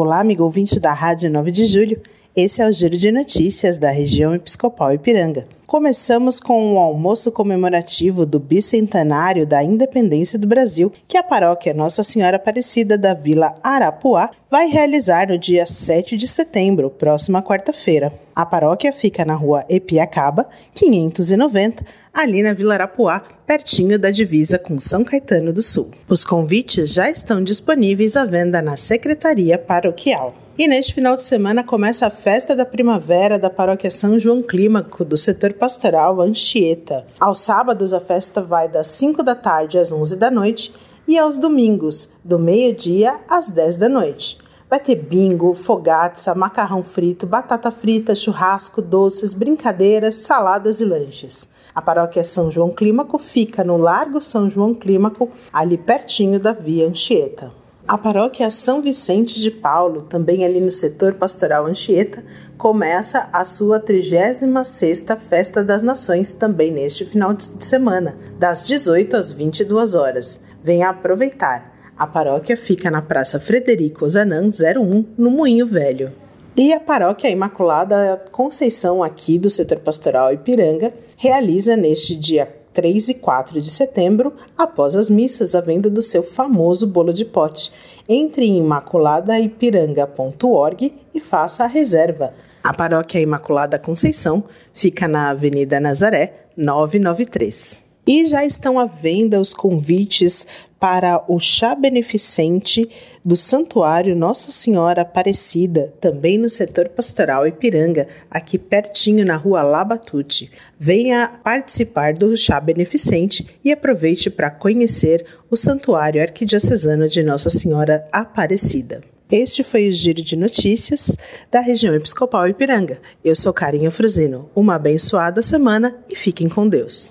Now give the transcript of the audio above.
Olá, amigo ouvinte da Rádio 9 de Julho. Esse é o Giro de Notícias da região Episcopal Ipiranga. Começamos com o almoço comemorativo do bicentenário da independência do Brasil, que a paróquia Nossa Senhora Aparecida da Vila Arapuá vai realizar no dia 7 de setembro, próxima quarta-feira. A paróquia fica na rua Epiacaba, 590, ali na Vila Arapuá, pertinho da divisa com São Caetano do Sul. Os convites já estão disponíveis à venda na Secretaria Paroquial. E neste final de semana começa a festa da primavera da paróquia São João Clímaco, do setor pastoral Anchieta. Aos sábados, a festa vai das 5 da tarde às 11 da noite e aos domingos, do meio-dia às 10 da noite. Vai ter bingo, fogaça, macarrão frito, batata frita, churrasco, doces, brincadeiras, saladas e lanches. A paróquia São João Clímaco fica no Largo São João Clímaco, ali pertinho da Via Anchieta. A paróquia São Vicente de Paulo, também ali no setor pastoral Anchieta, começa a sua 36ª Festa das Nações também neste final de semana, das 18 às 22 horas. Venha aproveitar. A paróquia fica na Praça Frederico Zanan 01, no Moinho Velho. E a paróquia Imaculada Conceição, aqui do setor pastoral Ipiranga, realiza neste dia 3 e 4 de setembro, após as missas, a venda do seu famoso bolo de pote. Entre em imaculadaipiranga.org e faça a reserva. A paróquia Imaculada Conceição fica na Avenida Nazaré, 993. E já estão à venda os convites para o chá beneficente do Santuário Nossa Senhora Aparecida, também no setor pastoral Ipiranga, aqui pertinho na rua Labatute. Venha participar do chá beneficente e aproveite para conhecer o Santuário Arquidiocesano de Nossa Senhora Aparecida. Este foi o Giro de Notícias da região Episcopal Ipiranga. Eu sou Carinha Fruzino. Uma abençoada semana e fiquem com Deus.